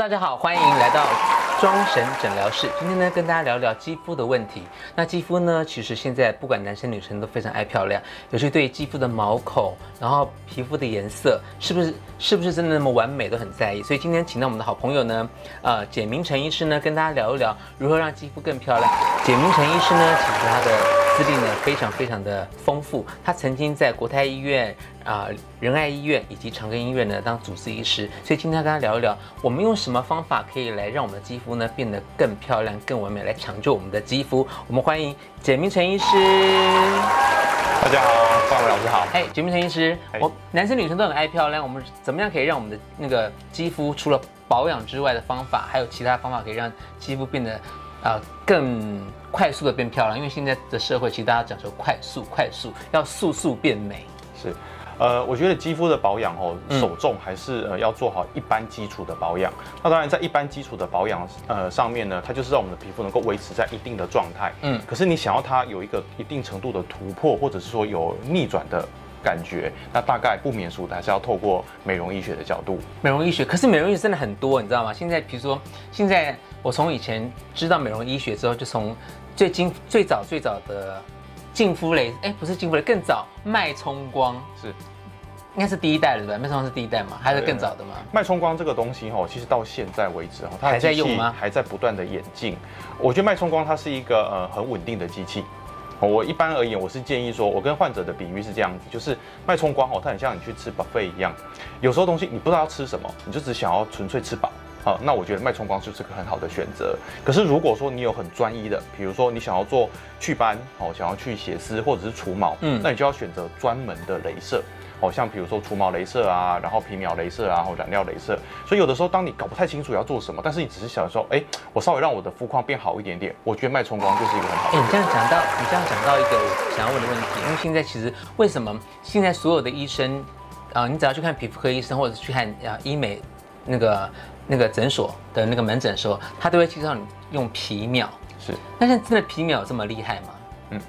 大家好，欢迎来到庄神诊疗室。今天呢，跟大家聊聊肌肤的问题。那肌肤呢，其实现在不管男生女生都非常爱漂亮，尤其对肌肤的毛孔，然后皮肤的颜色，是不是是不是真的那么完美，都很在意。所以今天请到我们的好朋友呢，呃，简明成医师呢，跟大家聊一聊如何让肌肤更漂亮。简明成医师呢，其实他的资历呢非常非常的丰富，他曾经在国泰医院。啊，仁爱医院以及长庚医院呢，当主治医师，所以今天跟他聊一聊，我们用什么方法可以来让我们的肌肤呢变得更漂亮、更完美，来抢救我们的肌肤。我们欢迎简明成医师。大家好，范伟老师好。哎，简明成医师，我男生女生都很爱漂亮，我们怎么样可以让我们的那个肌肤除了保养之外的方法，还有其他方法可以让肌肤变得啊更快速的变漂亮？因为现在的社会其实大家讲求快速、快速，要速速变美。是。呃，我觉得肌肤的保养哦，首重还是呃要做好一般基础的保养。那当然，在一般基础的保养呃上面呢，它就是让我们的皮肤能够维持在一定的状态。嗯。可是你想要它有一个一定程度的突破，或者是说有逆转的感觉，那大概不免俗的还是要透过美容医学的角度。美容医学，可是美容医学真的很多，你知道吗？现在比如说，现在我从以前知道美容医学之后，就从最近最早最早的净肤雷，哎，不是净肤雷，更早脉冲光是。应该是第一代了，对吧？脉冲光是第一代嘛？还是更早的嘛？脉冲光这个东西哈，其实到现在为止哈，它还在用吗？还在不断的演进。我觉得脉冲光它是一个呃很稳定的机器。我一般而言，我是建议说，我跟患者的比喻是这样子，就是脉冲光哦，它很像你去吃 buffet 一样，有时候东西你不知道要吃什么，你就只想要纯粹吃饱啊，那我觉得脉冲光就是个很好的选择。可是如果说你有很专一的，比如说你想要做祛斑哦，想要去血丝或者是除毛，嗯，那你就要选择专门的镭射。哦，像比如说除毛镭射啊，然后皮秒镭射啊，然后染料镭射，所以有的时候当你搞不太清楚要做什么，但是你只是想说，哎，我稍微让我的肤况变好一点点，我觉得脉冲光就是一个很好。哎，你这样讲到，你这样讲到一个我想要问的问题，因为现在其实为什么现在所有的医生啊，你只要去看皮肤科医生或者去看啊医美那个那个诊所的那个门诊的时候，他都会介绍你用皮秒。是，那现在真的皮秒有这么厉害吗？嗯。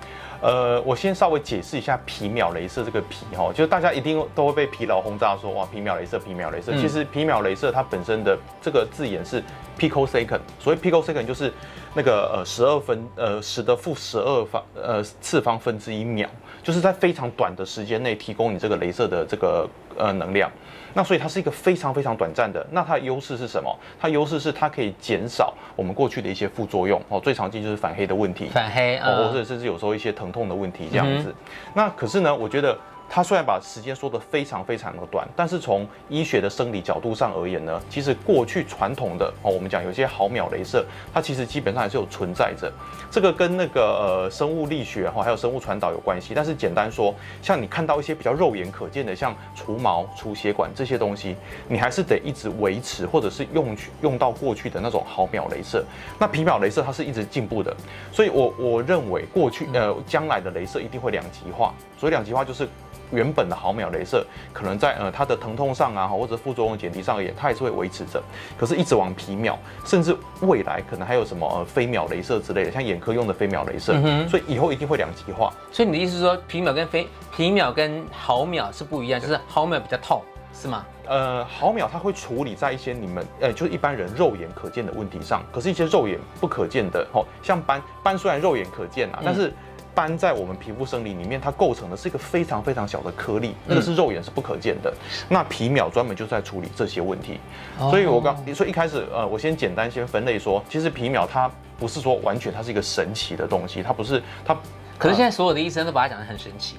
呃，我先稍微解释一下皮秒镭射这个皮哈，就是大家一定都会被疲劳轰炸说哇皮秒镭射皮秒镭射，其实皮秒镭射它本身的这个字眼是 picosecond，所以 picosecond 就是那个呃十二分呃十的负十二方呃次方分之一秒，就是在非常短的时间内提供你这个镭射的这个呃能量。那所以它是一个非常非常短暂的，那它的优势是什么？它优势是它可以减少我们过去的一些副作用哦，最常见就是反黑的问题，反黑哦，或者甚至有时候一些疼痛的问题这样子。那可是呢，我觉得。它虽然把时间说得非常非常的短，但是从医学的生理角度上而言呢，其实过去传统的哦，我们讲有些毫秒镭射，它其实基本上还是有存在着。这个跟那个呃生物力学哈，还有生物传导有关系。但是简单说，像你看到一些比较肉眼可见的，像除毛、除血管这些东西，你还是得一直维持，或者是用去用到过去的那种毫秒镭射。那皮秒镭射它是一直进步的，所以我我认为过去呃将来的镭射一定会两极化。所以两极化就是。原本的毫秒镭射可能在呃它的疼痛上啊，或者副作用减低上而言，它还是会维持着。可是，一直往皮秒，甚至未来可能还有什么呃飞秒镭射之类的，像眼科用的飞秒镭射，所以以后一定会两极化。所以你的意思是说，皮秒跟飞皮秒跟毫秒是不一样，就是毫秒比较痛，是吗？呃，毫秒它会处理在一些你们呃就是一般人肉眼可见的问题上，可是一些肉眼不可见的，哦，像斑斑虽然肉眼可见啊，但是。斑在我们皮肤生理里面，它构成的是一个非常非常小的颗粒，那个是肉眼是不可见的。那皮秒专门就在处理这些问题，所以我刚你说一开始，呃，我先简单先分类说，其实皮秒它不是说完全它是一个神奇的东西，它不是它。可是现在所有的医生都把它讲得很神奇。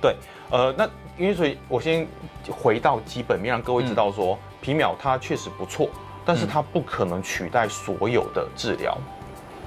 对，呃，那因为所以，我先回到基本面，让各位知道说，皮秒它确实不错，但是它不可能取代所有的治疗。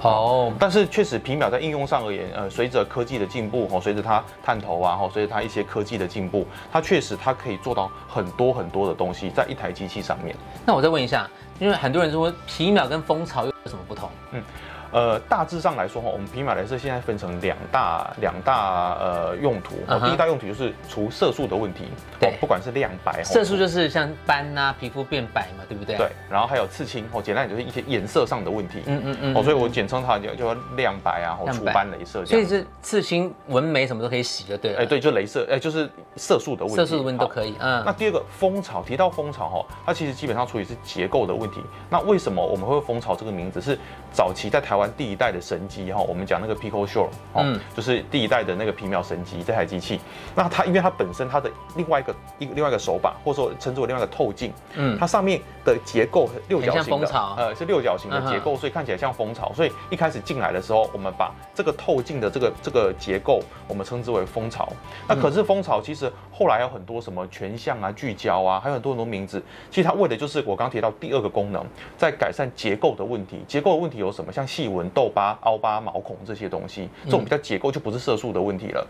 哦，但是确实皮秒在应用上而言，呃，随着科技的进步，哦，随着它探头啊，哦，随着它一些科技的进步，它确实它可以做到很多很多的东西在一台机器上面。那我再问一下，因为很多人说皮秒跟蜂巢有什么不同？嗯，呃，大致上来说哈，我们皮马镭射现在分成两大两大呃用途。嗯哼第一大用途就是除色素的问题，对哦不管是亮白，哦色素就是像斑呐、皮肤变白嘛，对不对？对，，然后还有刺青，哦，简单点就是一些颜色上的问题。嗯嗯嗯哦，所以我简称它叫叫亮白啊，或除斑镭射。所以是刺青、纹眉什么都可以洗就对了。哎，对，就镭射，哎，就是色素的问题。色素的问题都可以。嗯，那第二个蜂巢，提到蜂巢哈，它其实基本上处理是结构的问题。那为什么我们会有蜂巢这个名字？是早期在台湾第一代的神机哈，我们讲那个 Pico Shore 哦，嗯就是第一代的那个皮秒神机这台机器。那它因为它本身它的另外一个一个另外一个手把，或者说称之为另外一个透镜，嗯它上面的结构六角形的，呃，是六角形的结构，所以看起来像蜂巢。所以一开始进来的时候，我们把这个透镜的这个这个结构，我们称之为蜂巢。那可是蜂巢其实后来有很多什么全像啊、聚焦啊，还有很多很多名字。其实它为的就是我刚提到第二个功能，在改善结构的问题。结构的问题有什么？像细纹、痘疤、凹疤、毛孔这些东西，这种比较结构就不是色素的问题了。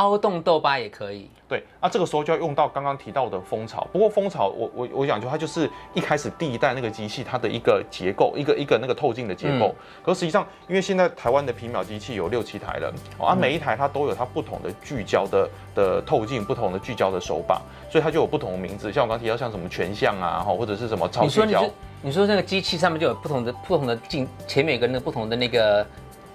凹洞痘疤也可以。对，那这个时候就要用到刚刚提到的蜂巢。不过蜂巢，我我我讲就它就是一开始第一代那个机器它的一个结构，一个一个那个透镜的结构。可实际上，因为现在台湾的皮秒机器有六七台了，哦啊，每一台它都有它不同的聚焦的的透镜，不同的聚焦的手把，所以它就有不同的名字。像我刚提到像什么全像啊，哈，或者是什么超聚焦你说那个机器上面就有不同的不同的镜，前面有个那个不同的那个，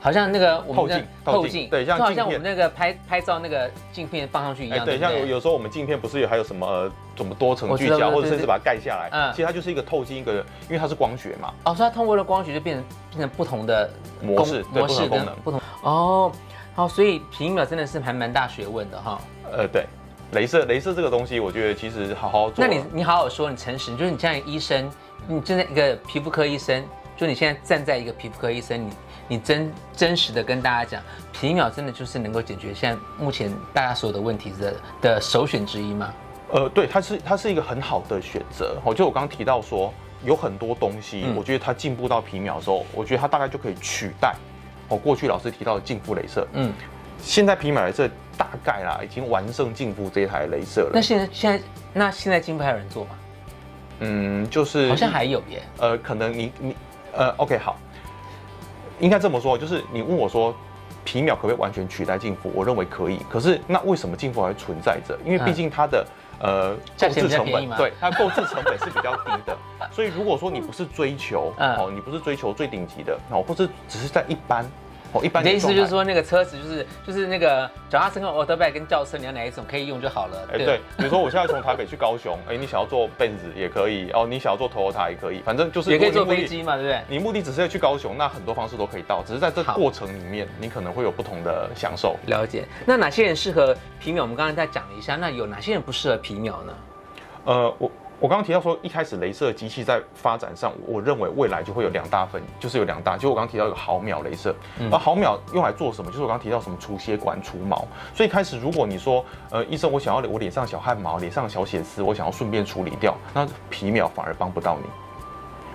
好像那个我们的透镜透镜对像就好像我们那个拍拍照那个镜片放上去一哎，样，对？像有有时候我们镜片不是有还有什么呃怎么多层聚焦，或者甚至把它盖下来，嗯其实它就是一个透镜，一个因为它是光学嘛，哦，所以它通过了光学就变成变成不同的模式对模式跟不同的功能不同哦。好，所以皮秒真的是还蛮大学问的哈。呃，对，镭射，镭射这个东西，我觉得其实好好做。那你你好好说，你诚实，就是你现在医生，你真的一个皮肤科医生，就你现在站在一个皮肤科医生，你你真真实的跟大家讲，皮秒真的就是能够解决现在目前大家所有的问题的的首选之一吗？呃，对，它是它是一个很好的选择。哦，就我刚刚提到说，有很多东西，嗯我觉得它进步到皮秒的时候，我觉得它大概就可以取代哦过去老师提到的净肤镭射。嗯，现在皮秒镭射大概啦，已经完胜净肤这一台镭射了。那现在现在那现在净肤还有人做吗？嗯，就是好像还有耶。呃，可能你你呃，OK 好，应该这么说，就是你问我说。皮秒可不可以完全取代净肤？我认为可以。可是那为什么净肤还会存在着？因为毕竟它的、呃购置成本，对它购置成本是比较低的。所以如果说你不是追求、嗯哦，你不是追求最顶级的哦，或者只是在一般哦一般你的意思就是说，那个车子就是就是那个脚踏车跟 auto bike 跟轿车，你要哪一种可以用就好了。哎、对，比如说我现在从台北 去高雄，哎、你想要坐 Benz 也可以，哦，你想要坐 Toyota 也可以，反正就是也可以坐飞机嘛，对不对？你目的只是要去高雄，那很多方式都可以到，只是在这好过程里面，你可能会有不同的享受。了解。那哪些人适合皮秒？我们刚刚在讲了一下，那有哪些人不适合皮秒呢？呃，我我刚刚提到说，一开始镭射机器在发展上，我认为未来就会有两大分，就是有两大，就我刚刚提到有毫秒镭射，而毫秒用来做什么？就是我刚刚提到什么除血管、除毛。所以开始，如果你说，呃，医生，我想要我脸上小汗毛、脸上小血丝，我想要顺便处理掉，那皮秒反而帮不到你。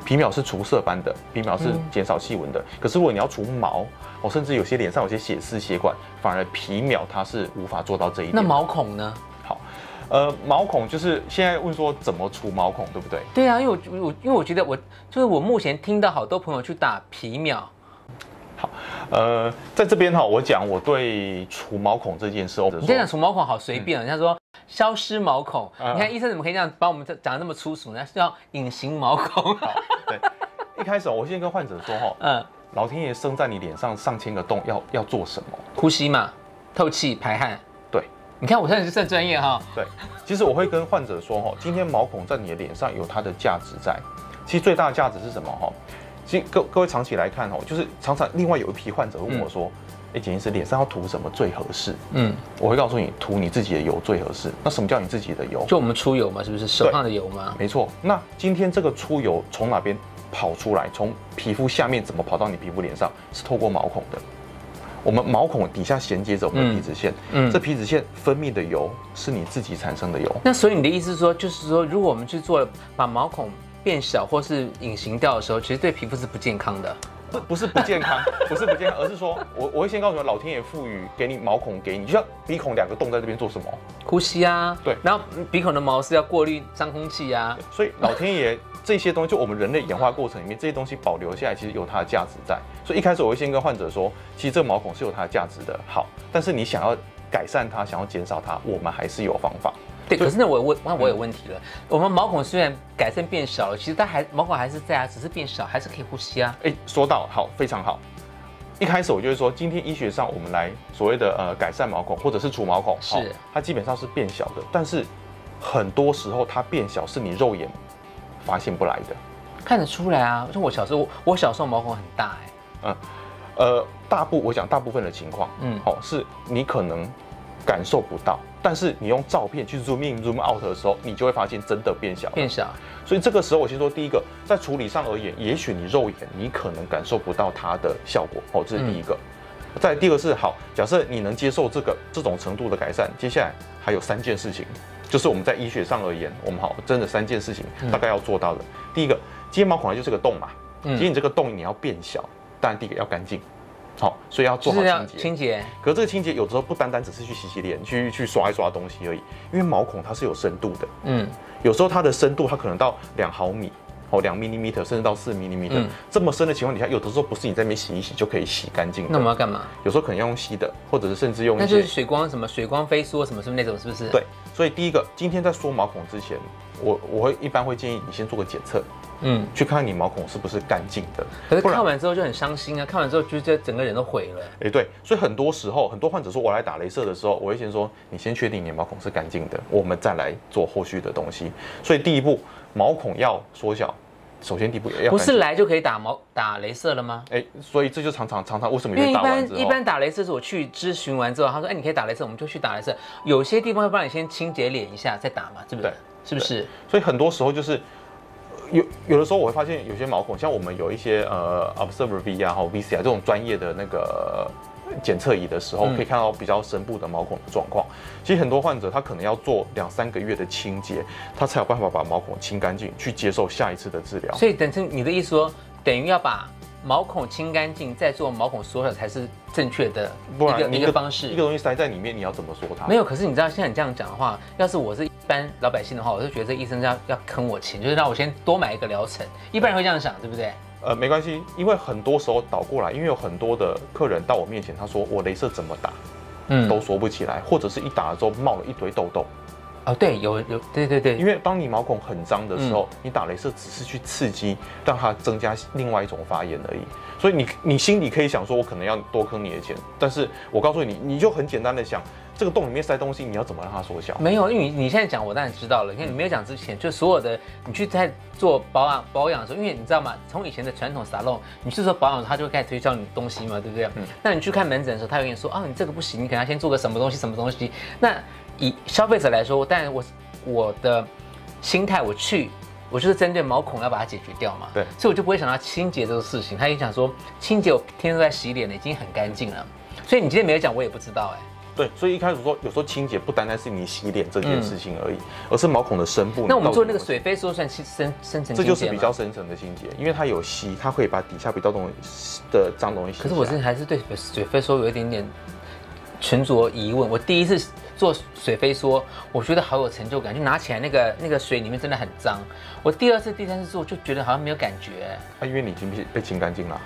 皮秒是除色斑的，皮秒是减少细纹的。可是如果你要除毛，哦，甚至有些脸上有些血丝、血管，反而皮秒它是无法做到这一点。那毛孔呢？好，呃，毛孔就是现在问说怎么除毛孔，对不对？对啊，因为我我因为我觉得我就是我目前听到好多朋友去打皮秒，好呃，在这边哈，我讲我对除毛孔这件事，或者你这样说除毛孔好随便哦，人家说消失毛孔，嗯你看医生怎么可以这样把我们讲的那么粗俗呢？是要隐形毛孔。好，对，一开始我先跟患者说哈，嗯，老天爷生在你脸上上千个洞，要要做什么？呼吸嘛，透气排汗。对你看我现在是算专业哈。对，其实我会跟患者说哈，今天毛孔在你的脸上有它的价值在，其实最大的价值是什么哈？其实各各位长期来看哦，就是常常另外有一批患者问我说，哎、简医师脸上要涂什么最合适？嗯，我会告诉你，涂你自己的油最合适。那什么叫你自己的油？就我们出油嘛，是不是手上的油吗？没错，那今天这个出油从哪边跑出来？从皮肤下面怎么跑到你皮肤脸上？是透过毛孔的。我们毛孔底下衔接着我们的皮脂腺，嗯这皮脂腺分泌的油是你自己产生的油。那所以你的意思是说，就是说，如果我们去做把毛孔变小或是隐形掉的时候，其实对皮肤是不健康的。不不是不健康，不是不健康，而是说我我会先告诉你，老天爷赋予给你毛孔给你，就像鼻孔两个洞在这边做什么？呼吸啊，对然后鼻孔的毛是要过滤脏空气啊，所以老天爷这些东西，就我们人类演化过程里面，这些东西保留下来，其实有它的价值在。所以一开始我会先跟患者说，其实这个毛孔是有它的价值的。好，但是你想要改善它，想要减少它，我们还是有方法。对，可是那我问，那我有问题了。我们毛孔虽然改善变小了，其实它还毛孔还是在啊，只是变小，还是可以呼吸啊。哎，说到好，非常好。一开始我就会说，今天医学上我们来所谓的呃改善毛孔或者是除毛孔，是它基本上是变小的，但是很多时候它变小是你肉眼发现不来的，看得出来啊。就我小时候，我小时候毛孔很大哎。嗯，呃，大部我讲大部分的情况，嗯，好，是你可能感受不到。但是你用照片去 zoom in zoom out 的时候，你就会发现真的变小，变小。所以这个时候，我先说第一个，在处理上而言，也许你肉眼你可能感受不到它的效果，哦，这是第一个。再第二个是好，假设你能接受这个这种程度的改善，接下来还有三件事情，就是我们在医学上而言，我们好真的三件事情大概要做到的。第一个，睫毛孔就是个洞嘛，其实你这个洞你要变小，当然第一个要干净。好，所以要做好清洁。清洁，可这个清洁有时候不单单只是去洗洗脸、去去刷一刷东西而已，因为毛孔它是有深度的。嗯，有时候它的深度它可能到两毫米，哦，两 millimeter，甚至到四 millimeter，这么深的情况底下，有的时候不是你在那边洗一洗就可以洗干净。那我们要干嘛？有时候可能要用吸的，或者是甚至用那就是水光什么水光飞梭什么什么那种，是不是？对，所以第一个，今天在缩毛孔之前，我我会一般会建议你先做个检测。嗯，去看看你毛孔是不是干净的。可是看完之后就很伤心啊！看完之后就觉得整个人都毁了。哎，对，所以很多时候很多患者说我来打镭射的时候，我会先说你先确定你毛孔是干净的，我们再来做后续的东西。所以第一步，毛孔要缩小，首先第一步要不是来就可以打毛打镭射了吗？哎，所以这就常常常常为什么？因为一般一般打镭射是我去咨询完之后，他说哎你可以打镭射，我们就去打镭射。有些地方会帮你先清洁脸一下再打嘛，对不对？是不是？所以很多时候就是。有有的时候我会发现有些毛孔，像我们有一些呃 Observer V 啊，或 VC 啊这种专业的那个检测仪的时候，可以看到比较深部的毛孔的状况。其实很多患者他可能要做两三个月的清洁，他才有办法把毛孔清干净，去接受下一次的治疗。所以等成你的意思说，等于要把毛孔清干净，再做毛孔缩小才是正确的一个一个方式。一个东西塞在里面，你要怎么说它？没有，可是你知道现在你这样讲的话，要是我是。一般老百姓的话，我就觉得这医生要要坑我钱，就是让我先多买一个疗程。一般人会这样想，对不对？呃，没关系，因为很多时候倒过来，因为有很多的客人到我面前，他说我镭射怎么打，嗯，都说不起来，或者是一打了之后冒了一堆痘痘。哦，对，有有，对对对，因为当你毛孔很脏的时候，你打镭射只是去刺激，让它增加另外一种发炎而已。所以你你心里可以想说，我可能要多坑你的钱，但是我告诉你，你就很简单的想。这个洞里面塞东西，你要怎么让它缩小？没有，因为你你现在讲，我当然知道了。因为你没有讲之前，就所有的你去在做保养保养的时候，因为你知道吗？从以前的传统沙龙，你去说保养，他就会开始推销你东西嘛，对不对？嗯。那你去看门诊的时候，他会跟你说，啊，你这个不行，你可能要先做个什么东西，什么东西。那以消费者来说，当然我我的心态，我去，我就是针对毛孔要把它解决掉嘛。对。所以我就不会想到清洁这个事情。他也想说，清洁我天天都在洗脸了，已经很干净了。所以你今天没有讲，我也不知道哎。对，所以一开始说，有时候清洁不单单是你洗脸这件事情而已，而是毛孔的深部。那我们做那个水飞梭算深深深层，这就是比较深层的清洁，因为它有吸，它可以把底下比较东西的脏东西洗。可是我现在还是对水飞梭有一点点沉着疑问。我第一次做水飞梭，我觉得好有成就感，就拿起来那个那个水里面真的很脏。我第二次、第三次做，就觉得好像没有感觉。啊，因为你已经被被清干净了。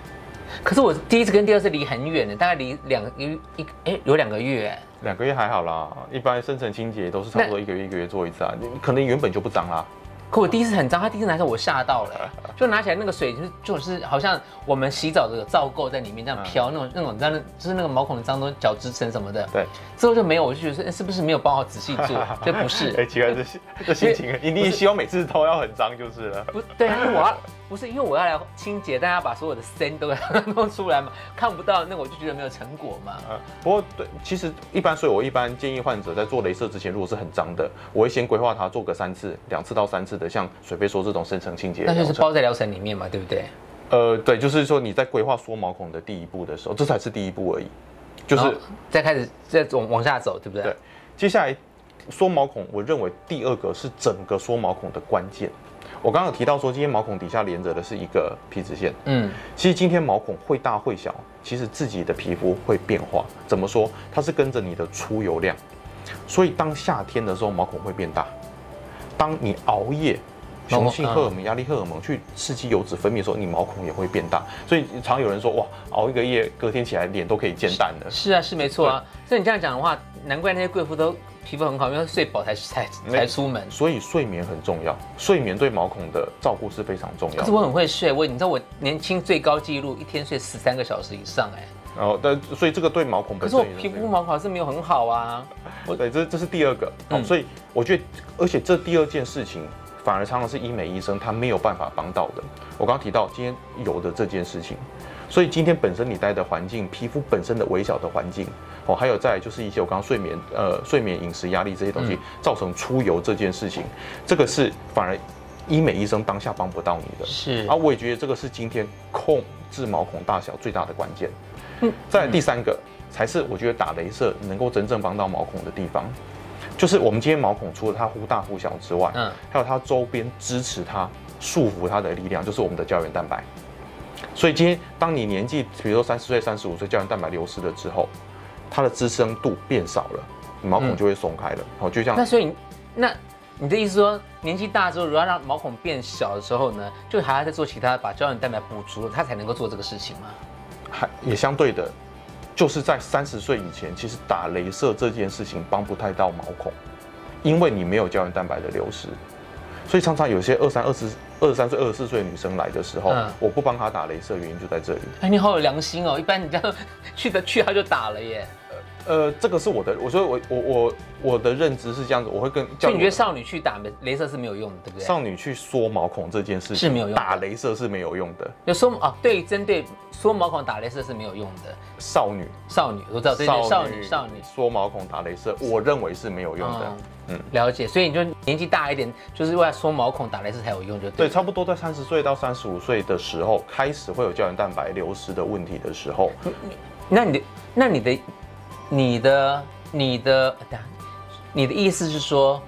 可是我第一次跟第二次离很远的，大概离两一一哎有两个月，两个月还好啦，一般深层清洁都是差不多一个月一个月做一次啊，你可能原本就不脏啦。可我第一次很脏，他第一次拿时候我吓到了，就拿起来那个水就是就是好像我们洗澡的皂垢在里面这样飘，那种那种脏就是那个毛孔的脏东西角质层什么的。对，之后就没有，我就觉得是不是没有帮我仔细做？这不是，哎，奇怪，这这心情，你你希望每次都要很脏就是了。不对啊，因为我要不是因为我要来清洁，大家把所有的森都 弄出来嘛，看不到那我就觉得没有成果嘛。嗯，不过对，其实一般，所以我一般建议患者在做镭射之前，如果是很脏的，我会先规划他做个三次，两次到三次的，像水飞说。这种深层清洁，那就是包在疗程里面嘛，对不对？呃，对，就是说你在规划缩毛孔的第一步的时候，这才是第一步而已，就是再开始再往往下走，对不对？对，接下来缩毛孔，我认为第二个是整个缩毛孔的关键。我刚刚提到说，今天毛孔底下连着的是一个皮脂腺，嗯，其实今天毛孔会大会小，其实自己的皮肤会变化。怎么说？它是跟着你的出油量，所以当夏天的时候毛孔会变大，当你熬夜。雄性荷尔蒙、压力荷尔蒙去刺激油脂分泌的时候，你毛孔也会变大。所以常有人说，哇，熬一个夜，隔天起来脸都可以煎蛋的。是啊，是没错啊。所以你这样讲的话，难怪那些贵妇都皮肤很好，因为睡饱才才才出门。所以睡眠很重要，睡眠对毛孔的照顾是非常重要。可是我很会睡，我你知道我年轻最高纪录一天睡十三个小时以上哎。然后，但所以这个对毛孔本身，可是我皮肤毛孔是没有很好啊。对，这这是第二个。哦，所以我觉得，而且这第二件事情。反而常常是医美医生他没有办法帮到的。我刚刚提到今天有的这件事情，所以今天本身你待的环境、皮肤本身的微小的环境，哦，还有再就是一些我刚刚睡眠、呃睡眠、饮食、压力这些东西造成出油这件事情，这个是反而医美医生当下帮不到你的。是。啊我也觉得这个是今天控制毛孔大小最大的关键。嗯。再第三个才是我觉得打镭射能够真正帮到毛孔的地方。就是我们今天毛孔除了它忽大忽小之外，嗯，还有它周边支持它、束缚它的力量，就是我们的胶原蛋白。所以今天当你年纪，比如说三十岁、三十五岁，胶原蛋白流失了之后，它的支撑度变少了，毛孔就会松开了。好，就像那所以那你的意思说，年纪大之后，如果要让毛孔变小的时候呢，就还要再做其他把胶原蛋白补足了，它才能够做这个事情吗？还也相对的。就是在三十岁以前，其实打镭射这件事情帮不太到毛孔，因为你没有胶原蛋白的流失，所以常常有些二三、二十、二十三岁、二十四岁的女生来的时候，我不帮她打镭射，原因就在这里。哎，你好有良心哦！一般你这样 去的去，他就打了耶。呃，这个是我的，我说我我我我的认知是这样子，我会跟。所以你觉得少女去打镭射是没有用的，对不对？少女去缩毛孔这件事情是没有用，打镭射是没有用的。有缩啊？对，针对缩毛孔打镭射是没有用的。少女，少女，我知道，对对，少女，少女缩毛孔打镭射，我认为是没有用的。嗯，了解。所以你就年纪大一点，就是为了缩毛孔打镭射才有用，就对。对，差不多在三十岁到三十五岁的时候，开始会有胶原蛋白流失的问题的时候，那你的，那你的，你的。你的，你的意思是说，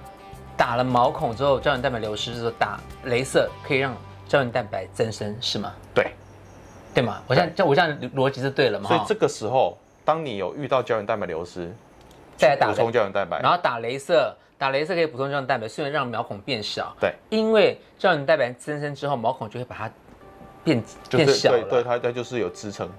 打了毛孔之后，胶原蛋白流失之后，打镭射可以让胶原蛋白增生，是吗？对，对吗？我现在，我现在逻辑是对了吗？所以这个时候，当你有遇到胶原蛋白流失，再打补充胶原蛋白，然后打镭射，打镭射可以补充胶原蛋白，虽然让毛孔变小，对，因为胶原蛋白增生之后，毛孔就会把它变变小对，对，它它就是有支撑。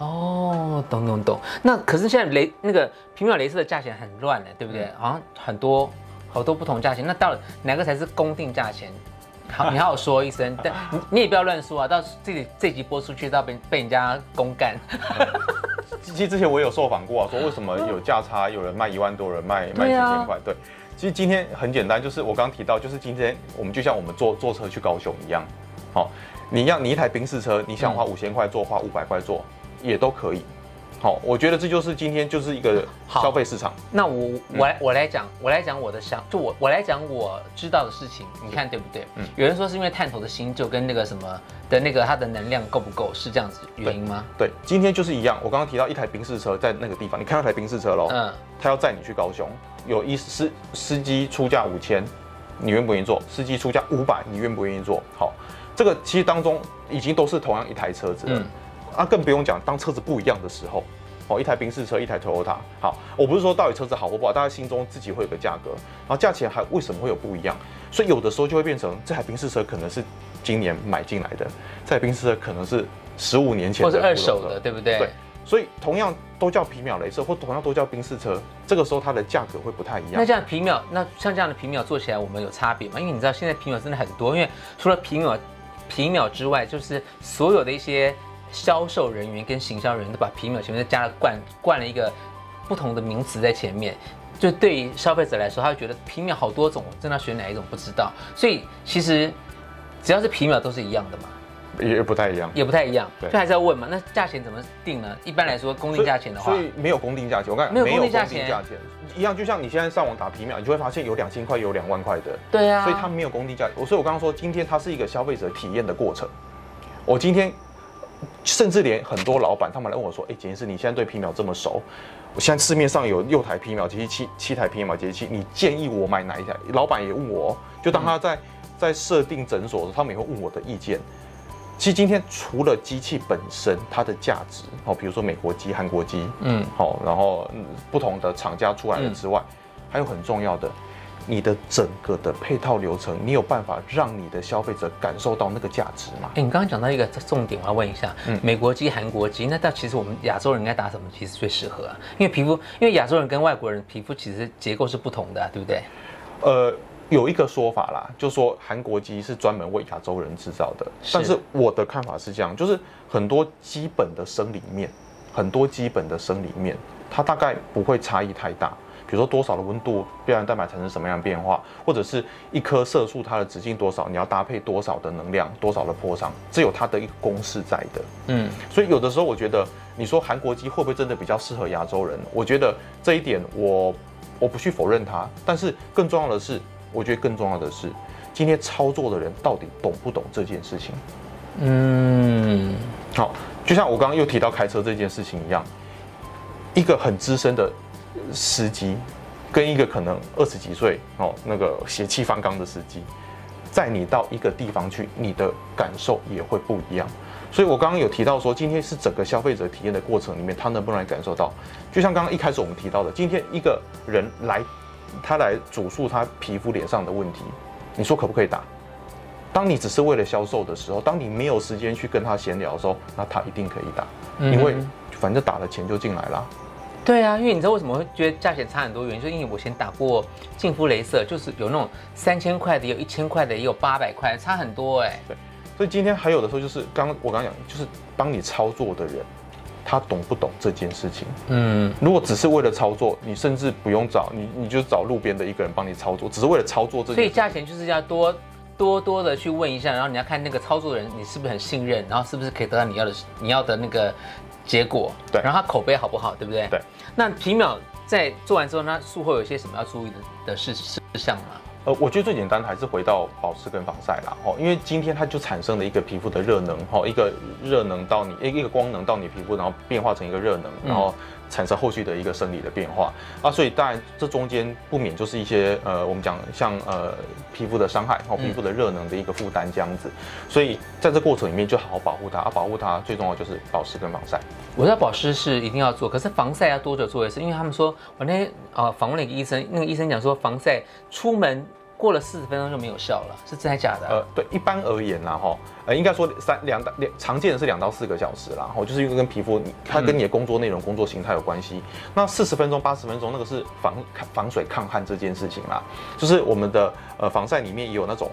哦，懂懂懂。那可是现在雷那个皮秒雷射的价钱很乱嘞，对不对？好像很多好多不同价钱。那到底哪个才是公定价钱？好，你好好说一声。但你 你也不要乱说啊，到这里这集播出去，到被被人家公干。其实之前我有受访过啊，说为什么有价差，有人卖一万多，有人卖卖几千块。对，其实今天很简单，就是我刚刚提到，就是今天我们就像我们坐坐车去高雄一样，好，你要你一台宾士车，你想花五千块坐，花五百块坐。也都可以，好，我觉得这就是今天就是一个消费市场。那我我来我来讲，我来讲我的想，就我我来讲我知道的事情，你看对不对？嗯。有人说是因为探头的新旧跟那个什么的那个它的能量够不够，是这样子原因吗？对，今天就是一样。我刚刚提到一台宾士车在那个地方，你看到台宾士车喽？嗯。他要载你去高雄，有一司司机出价五千，你愿不愿意坐？司机出价五百，你愿不愿意坐？好，这个其实当中已经都是同样一台车子了。啊，更不用讲，当车子不一样的时候，哦，一台宾士车，一台 Toyota，好，我不是说到底车子好或不好，大家心中自己会有个价格，然后价钱还为什么会有不一样？所以有的时候就会变成这台宾士车可能是今年买进来的，这台宾士车可能是十五年前或者二手的，对不对？对，所以同样都叫皮秒镭射，或同样都叫宾士车，这个时候它的价格会不太一样。那这样皮秒，那像这样的皮秒做起来，我们有差别吗？因为你知道现在皮秒真的很多，因为除了皮秒皮秒之外，就是所有的一些。销售人员跟行销人员都把皮秒前面加了冠冠了一个不同的名词在前面，就对于消费者来说，他会觉得皮秒好多种，真的选哪一种不知道。所以其实只要是皮秒都是一样的嘛，也不太一样，也不太一样，就还是要问嘛。那价钱怎么定呢？一般来说，公定价钱的话，所以没有公定价钱。我看没有公定价钱，一样，就像你现在上网打皮秒，你就会发现有两千块，有两万块的。对啊，所以它没有公定价。我所以，我刚刚说今天它是一个消费者体验的过程。我今天。甚至连很多老板，他们来问我说：“哎，简直是你现在对皮秒这么熟，我现在市面上有六台皮秒机器，七七台皮秒机器，你建议我买哪一台？”老板也问我，就当他在在设定诊所的时候，他们也会问我的意见。其实今天除了机器本身它的价值，哦，比如说美国机、韩国机，嗯，好，然后不同的厂家出来的之外，还有很重要的，你的整个的配套流程，你有办法让你的消费者感受到那个价值吗？哎，你刚刚讲到一个重点，我要问一下，嗯美国鸡、韩国鸡，那到其实我们亚洲人应该打什么其实最适合啊？因为皮肤，因为亚洲人跟外国人皮肤其实结构是不同的、啊，对不对？呃，有一个说法啦，就说韩国鸡是专门为亚洲人制造的，是但是我的看法是这样，就是很多基本的生理面，很多基本的生理面，它大概不会差异太大。比如说多少的温度，胶原蛋白产生什么样的变化，或者是一颗色素它的直径多少，你要搭配多少的能量，多少的波长，这有它的一个公式在的。嗯，所以有的时候我觉得，你说韩国鸡会不会真的比较适合亚洲人？我觉得这一点我我不去否认它，但是更重要的是，我觉得更重要的是，今天操作的人到底懂不懂这件事情？嗯，好，就像我刚刚又提到开车这件事情一样，一个很资深的司机，跟一个可能二十几岁哦那个血气方刚的司机，载你到一个地方去，你的感受也会不一样。所以我刚刚有提到说，今天是整个消费者体验的过程里面，他能不能感受到？就像刚刚一开始我们提到的，今天一个人来，他来主诉他皮肤脸上的问题，你说可不可以打？当你只是为了销售的时候，当你没有时间去跟他闲聊的时候，那他一定可以打，因为反正打了钱就进来了。对啊，因为你知道为什么会觉得价钱差很多？原因就是因为我先打过净肤镭射，就是有那种三千块的，也有一千块的，也有八百块，差很多哎、对所以今天还有的时候就是刚我刚刚讲，就是帮你操作的人，他懂不懂这件事情？嗯，如果只是为了操作，你甚至不用找你，你就找路边的一个人帮你操作，只是为了操作这件事。所以价钱就是要多多多的去问一下，然后你要看那个操作的人你是不是很信任，然后是不是可以得到你要的你要的那个结果，对然后他口碑好不好，对不对？对。那皮秒在做完之后，那术后有些什么要注意的的事事项吗？呃，我觉得最简单还是回到保湿跟防晒啦，哦，因为今天它就产生了一个皮肤的热能，哈，一个热能到你一个光能到你皮肤，然后变化成一个热能，然后产生后续的一个生理的变化啊，所以当然这中间不免就是一些呃，我们讲像呃皮肤的伤害，哦，皮肤的热能的一个负担这样子，所以在这过程里面就好好保护它，啊，保护它最重要就是保湿跟防晒。我知道保湿是一定要做，可是防晒要多久做一次？因为他们说，我那天呃访问了一个医生，那个医生讲说，防晒出门过了四十分钟就没有效了，是真的假的？呃，对，一般而言啦，哈，呃，应该说三两到两常见的是两到四个小时啦，哈，就是因为跟皮肤，你它跟你的工作内容、工作形态有关系。那四十分钟、八十分钟，那个是防防水抗汗这件事情啦，就是我们的呃防晒里面也有那种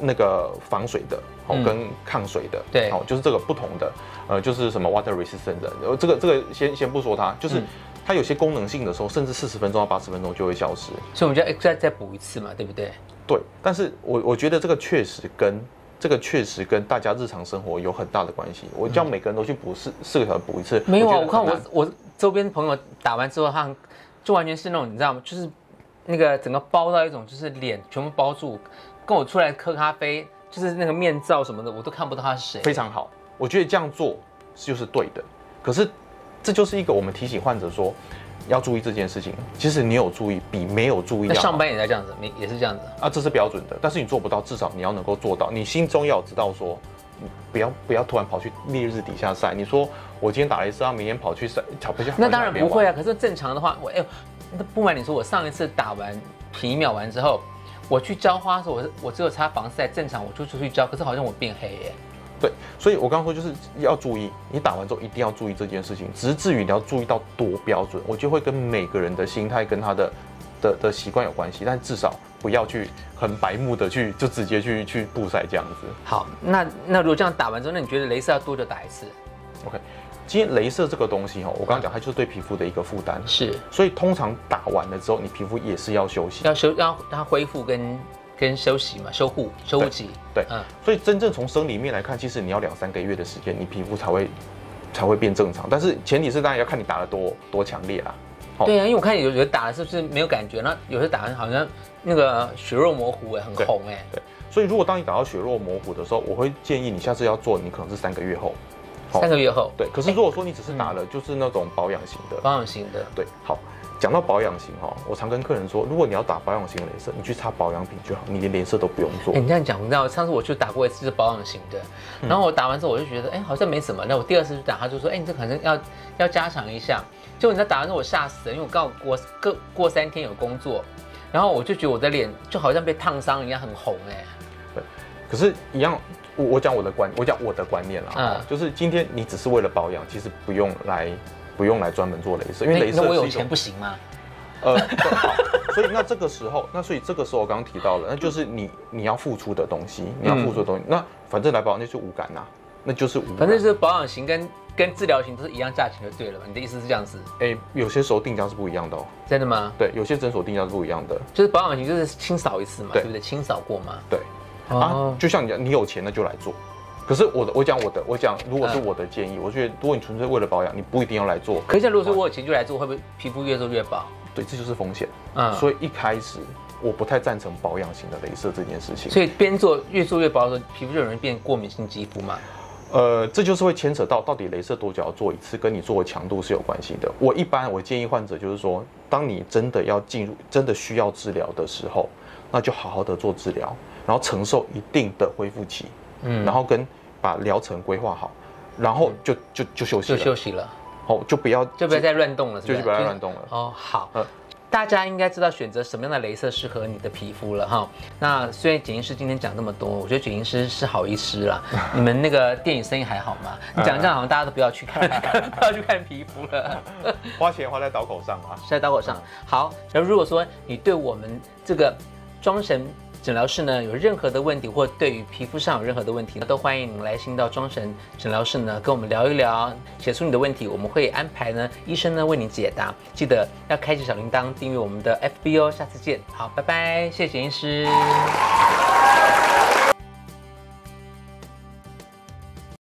那个防水的，哦嗯，跟抗水的，对哦，就是这个不同的，呃，就是什么 water resistant 的，呃，这个这个先先不说它，就是嗯它有些功能性的时候，甚至四十分钟到八十分钟就会消失。所以我们就要再再补一次嘛，对不对？对，但是我我觉得这个确实跟这个确实跟大家日常生活有很大的关系。我叫每个人都去补四四个小时补一次，没有啊，我看我我周边朋友打完之后，他很就完全是那种你知道吗？就是那个整个包到一种就是脸全部包住，跟我出来喝咖啡，就是那个面罩什么的，我都看不到他是谁。非常好。我觉得这样做就是对的，可是这就是一个我们提醒患者说要注意这件事情。其实你有注意，比没有注意那上班也在这样子，你也是这样子。啊，这是标准的，但是你做不到，至少你要能够做到。你心中要知道说，不要不要突然跑去烈日底下晒。你说我今天打了一次，明天跑去晒，跑不下。那当然不会啊。啊，可是正常的话，我哎呦，那不瞒你说，我上一次打完皮秒完之后，我去浇花的时候，我我只有擦防晒，正常我就出去浇，可是好像我变黑耶。对，所以我刚刚说就是要注意，你打完之后一定要注意这件事情。只是至于你要注意到多标准，我觉得会跟每个人的心态跟他的的的习惯有关系，但至少不要去很白目的去就直接去去布晒这样子。好，那那如果这样打完之后，那你觉得镭射要多久打一次？OK，今天镭射这个东西哈，我刚刚讲它就是对皮肤的一个负担，是所以通常打完了之后，你皮肤也是要休息。要休要让它恢复跟跟休息嘛，修护修护期。对嗯，所以真正从生理面来看，其实你要两三个月的时间，你皮肤才会才会变正常。但是前提是当然要看你打的多多强烈啦。好对啊，因为我看有有的打的是不是没有感觉，那有些打完好像那个血肉模糊哎，很对红哎。对，所以如果当你打到血肉模糊的时候，我会建议你下次要做，你可能是三个月后。好三个月后，对，可是如果说你只是打了，就是那种保养型的，保养型的。对，好。讲到保养型哈，我常跟客人说，如果你要打保养型的镭射，你去擦保养品就好，你连镭射都不用做哎、。你这样讲，你知道上次我去打过一次是保养型的，嗯然后我打完之后我就觉得，哎、好像没什么。那我第二次去打，他就说，哎、你这可能要要加强一下。结果你在打完之后我吓死了，因为我刚好过过过三天有工作，然然后我就觉得我的脸就好像被烫伤一样，很红哎。可是，一样，我我讲我的观，我讲我的观念啦，嗯就是今天你只是为了保养，其实不用来不用来专门做镭射，因为镭射我有钱不行吗？呃，对好，所以那这个时候，那所以这个时候我刚刚提到了，那就是你你要付出的东西，你要付出的东西，那反正来保养那就无感呐、那就是无感。反正就是保养型跟跟治疗型都是一样价钱就对了嘛。你的意思是这样子？哎、有些时候定价是不一样的哦。真的吗？对，有些诊所定价是不一样的。就是保养型就是清扫一次嘛，对对不对？清扫过嘛。对，哦啊，就像你讲，你有钱那就来做。可是我的，我讲我的，我讲，如果是嗯我的建议，我觉得如果你纯粹为了保养，你不一定要来做。可是像如果是我有钱就来做，会不会皮肤越做越薄？对，这就是风险。嗯所以一开始我不太赞成保养型的镭射这件事情。所以边做越做越薄的时候，皮肤就容易变过敏性肌肤嘛。呃，这就是会牵扯到到底镭射多久要做一次，跟你做的强度是有关系的。我一般我建议患者就是说，当你真的要进入、真的需要治疗的时候，那就好好的做治疗，然后承受一定的恢复期，嗯然后跟把疗程规划好，然后就就就休息就了，休息了，哦，就不要就不要再乱动了，是不？就是不要再乱动了。哦，好呃。大家应该知道选择什么样的镭射适合你的皮肤了哈。那虽然简医师今天讲那么多，我觉得简医师是好医师啦。你们那个电影生意还好吗？你讲这样好像大家都不要去看，不要去看皮肤了。花钱花在刀口上啊。是在刀口上。好，然后如果说你对我们这个庄神诊疗室呢有任何的问题，或对于皮肤上有任何的问题，都欢迎您来信到庄神诊疗室呢跟我们聊一聊，写出你的问题，我们会安排呢医生呢为你解答。记得要开启小铃铛，订阅我们的 FB 哦。下次见，好，拜拜，谢谢简医师。